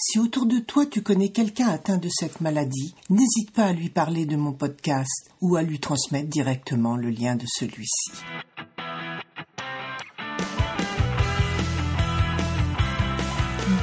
si autour de toi tu connais quelqu'un atteint de cette maladie, n'hésite pas à lui parler de mon podcast ou à lui transmettre directement le lien de celui-ci.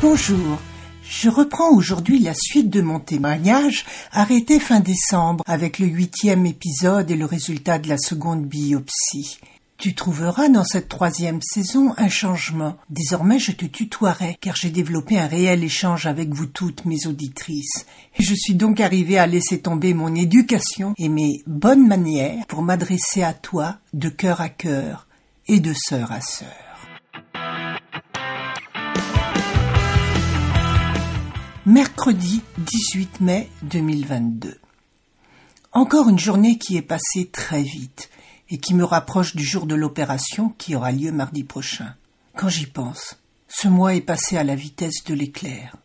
Bonjour, je reprends aujourd'hui la suite de mon témoignage, arrêté fin décembre avec le huitième épisode et le résultat de la seconde biopsie. Tu trouveras dans cette troisième saison un changement. Désormais je te tutoierai, car j'ai développé un réel échange avec vous toutes mes auditrices. Et je suis donc arrivé à laisser tomber mon éducation et mes bonnes manières pour m'adresser à toi de cœur à cœur et de sœur à sœur. Mercredi 18 mai 2022. Encore une journée qui est passée très vite et qui me rapproche du jour de l'opération qui aura lieu mardi prochain. Quand j'y pense, ce mois est passé à la vitesse de l'éclair.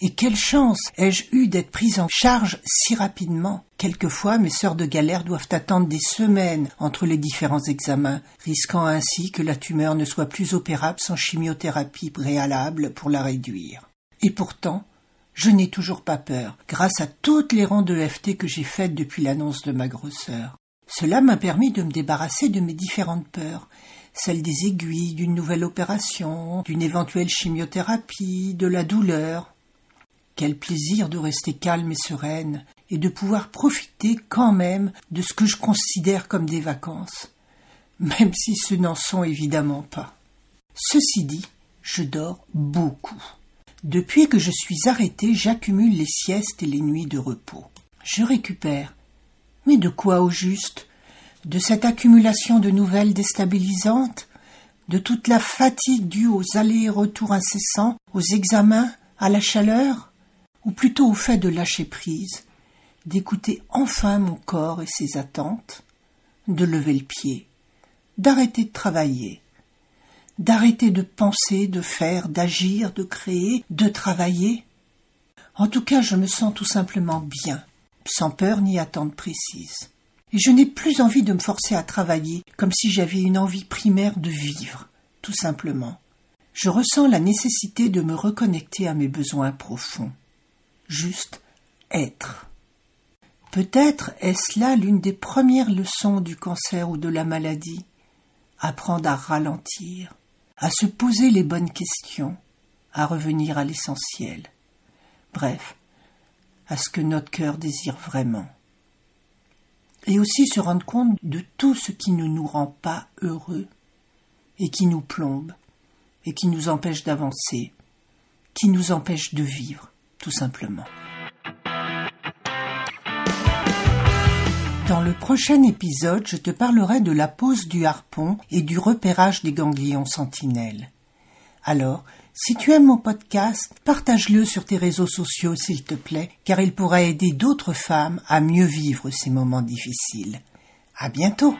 Et quelle chance ai-je eu d'être prise en charge si rapidement? Quelquefois, mes sœurs de galère doivent attendre des semaines entre les différents examens, risquant ainsi que la tumeur ne soit plus opérable sans chimiothérapie préalable pour la réduire. Et pourtant, je n'ai toujours pas peur, grâce à toutes les rondes EFT que j'ai faites depuis l'annonce de ma grosseur. Cela m'a permis de me débarrasser de mes différentes peurs, celles des aiguilles, d'une nouvelle opération, d'une éventuelle chimiothérapie, de la douleur. Quel plaisir de rester calme et sereine, et de pouvoir profiter quand même de ce que je considère comme des vacances, même si ce n'en sont évidemment pas. Ceci dit, je dors beaucoup. Depuis que je suis arrêté, j'accumule les siestes et les nuits de repos. Je récupère. Mais de quoi au juste? De cette accumulation de nouvelles déstabilisantes? De toute la fatigue due aux allers et retours incessants, aux examens, à la chaleur? Ou plutôt au fait de lâcher prise, d'écouter enfin mon corps et ses attentes, de lever le pied, d'arrêter de travailler, d'arrêter de penser, de faire, d'agir, de créer, de travailler? En tout cas, je me sens tout simplement bien, sans peur ni attente précise. Et je n'ai plus envie de me forcer à travailler comme si j'avais une envie primaire de vivre, tout simplement. Je ressens la nécessité de me reconnecter à mes besoins profonds. Juste être. Peut-être est-ce là l'une des premières leçons du cancer ou de la maladie. Apprendre à ralentir, à se poser les bonnes questions, à revenir à l'essentiel. Bref, à ce que notre cœur désire vraiment. Et aussi se rendre compte de tout ce qui ne nous rend pas heureux et qui nous plombe et qui nous empêche d'avancer, qui nous empêche de vivre, tout simplement. Dans le prochain épisode, je te parlerai de la pose du harpon et du repérage des ganglions sentinelles. Alors, si tu aimes mon podcast, partage-le sur tes réseaux sociaux s'il te plaît, car il pourra aider d'autres femmes à mieux vivre ces moments difficiles. À bientôt!